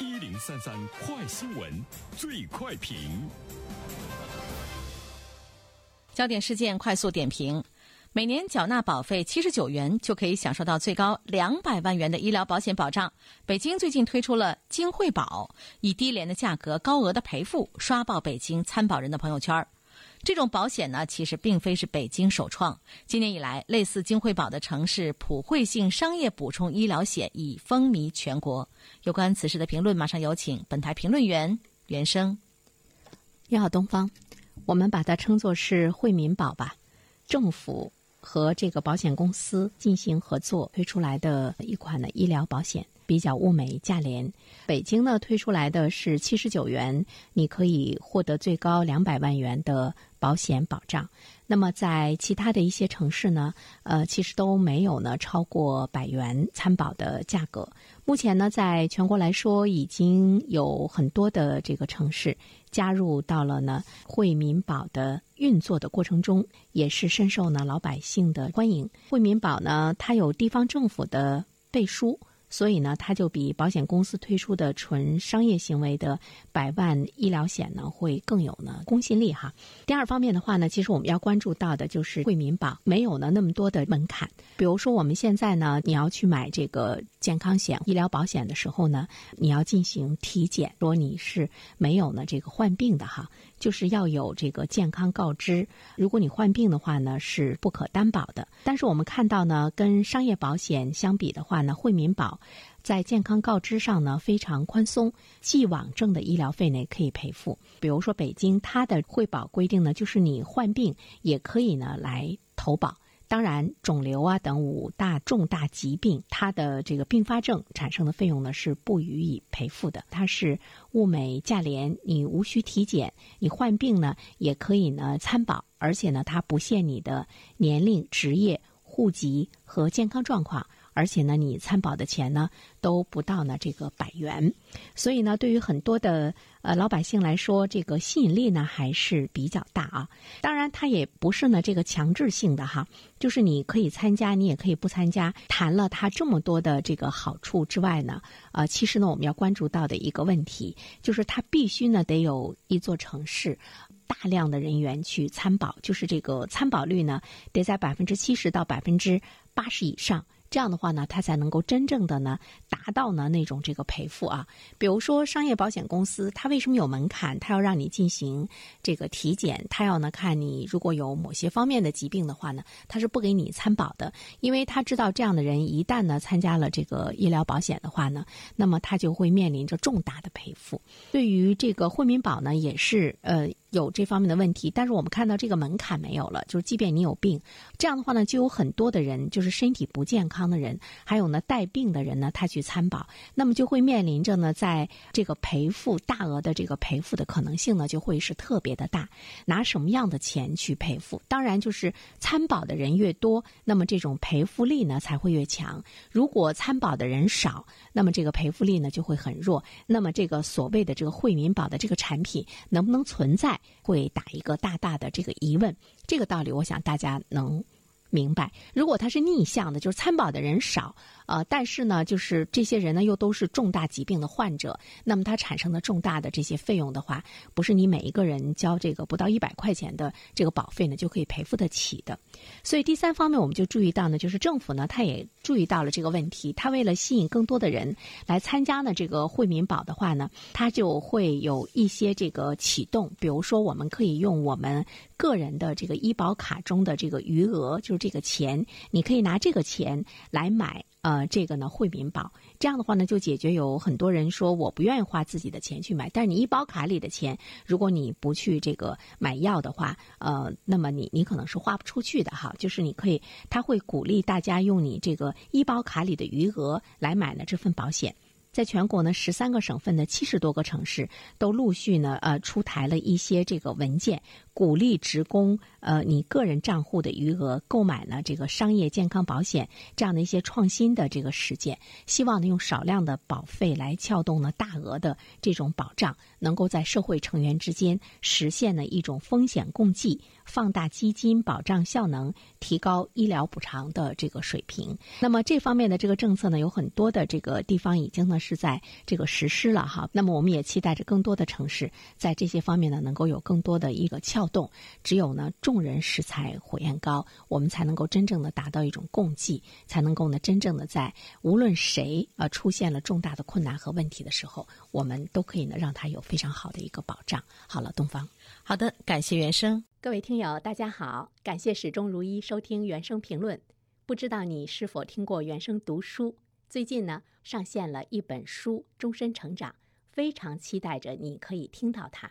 一零三三快新闻，最快评。焦点事件快速点评：每年缴纳保费七十九元，就可以享受到最高两百万元的医疗保险保障。北京最近推出了京惠保，以低廉的价格、高额的赔付，刷爆北京参保人的朋友圈。这种保险呢，其实并非是北京首创。今年以来，类似金惠保的城市普惠性商业补充医疗险已风靡全国。有关此事的评论，马上有请本台评论员袁生。你好，东方，我们把它称作是惠民保吧。政府和这个保险公司进行合作推出来的一款的医疗保险。比较物美价廉，北京呢推出来的是七十九元，你可以获得最高两百万元的保险保障。那么在其他的一些城市呢，呃，其实都没有呢超过百元参保的价格。目前呢，在全国来说，已经有很多的这个城市加入到了呢惠民保的运作的过程中，也是深受呢老百姓的欢迎。惠民保呢，它有地方政府的背书。所以呢，它就比保险公司推出的纯商业行为的百万医疗险呢，会更有呢公信力哈。第二方面的话呢，其实我们要关注到的就是惠民保没有呢那么多的门槛。比如说我们现在呢，你要去买这个健康险、医疗保险的时候呢，你要进行体检，说你是没有呢这个患病的哈，就是要有这个健康告知。如果你患病的话呢，是不可担保的。但是我们看到呢，跟商业保险相比的话呢，惠民保。在健康告知上呢，非常宽松，既往症的医疗费呢可以赔付。比如说北京，它的惠保规定呢，就是你患病也可以呢来投保。当然，肿瘤啊等五大重大疾病，它的这个并发症产生的费用呢是不予以赔付的。它是物美价廉，你无需体检，你患病呢也可以呢参保，而且呢它不限你的年龄、职业、户籍和健康状况。而且呢，你参保的钱呢都不到呢这个百元，所以呢，对于很多的呃老百姓来说，这个吸引力呢还是比较大啊。当然，它也不是呢这个强制性的哈，就是你可以参加，你也可以不参加。谈了它这么多的这个好处之外呢，呃，其实呢我们要关注到的一个问题，就是它必须呢得有一座城市大量的人员去参保，就是这个参保率呢得在百分之七十到百分之八十以上。这样的话呢，它才能够真正的呢达到呢那种这个赔付啊。比如说商业保险公司，它为什么有门槛？它要让你进行这个体检，它要呢看你如果有某些方面的疾病的话呢，它是不给你参保的，因为他知道这样的人一旦呢参加了这个医疗保险的话呢，那么他就会面临着重大的赔付。对于这个惠民保呢，也是呃。有这方面的问题，但是我们看到这个门槛没有了，就是即便你有病，这样的话呢，就有很多的人，就是身体不健康康的人，还有呢带病的人呢，他去参保，那么就会面临着呢，在这个赔付大额的这个赔付的可能性呢，就会是特别的大。拿什么样的钱去赔付？当然就是参保的人越多，那么这种赔付力呢才会越强。如果参保的人少，那么这个赔付力呢就会很弱。那么这个所谓的这个惠民保的这个产品能不能存在？会打一个大大的这个疑问，这个道理我想大家能明白。如果它是逆向的，就是参保的人少。呃，但是呢，就是这些人呢，又都是重大疾病的患者，那么它产生的重大的这些费用的话，不是你每一个人交这个不到一百块钱的这个保费呢就可以赔付得起的。所以第三方面，我们就注意到呢，就是政府呢，他也注意到了这个问题，他为了吸引更多的人来参加呢这个惠民保的话呢，他就会有一些这个启动，比如说我们可以用我们个人的这个医保卡中的这个余额，就是这个钱，你可以拿这个钱来买。呃，这个呢，惠民保这样的话呢，就解决有很多人说我不愿意花自己的钱去买，但是你医保卡里的钱，如果你不去这个买药的话，呃，那么你你可能是花不出去的哈。就是你可以，他会鼓励大家用你这个医保卡里的余额来买呢这份保险。在全国呢，十三个省份的七十多个城市都陆续呢，呃，出台了一些这个文件。鼓励职工，呃，你个人账户的余额购买呢这个商业健康保险这样的一些创新的这个实践，希望呢用少量的保费来撬动呢大额的这种保障，能够在社会成员之间实现呢一种风险共济。放大基金保障效能，提高医疗补偿的这个水平。那么这方面的这个政策呢，有很多的这个地方已经呢是在这个实施了哈。那么我们也期待着更多的城市在这些方面呢能够有更多的一个撬动。只有呢众人拾柴火焰高，我们才能够真正的达到一种共济，才能够呢真正的在无论谁啊出现了重大的困难和问题的时候，我们都可以呢让他有非常好的一个保障。好了，东方，好的，感谢原生。各位听友，大家好，感谢始终如一收听原声评论。不知道你是否听过原声读书？最近呢，上线了一本书《终身成长》，非常期待着你可以听到它。《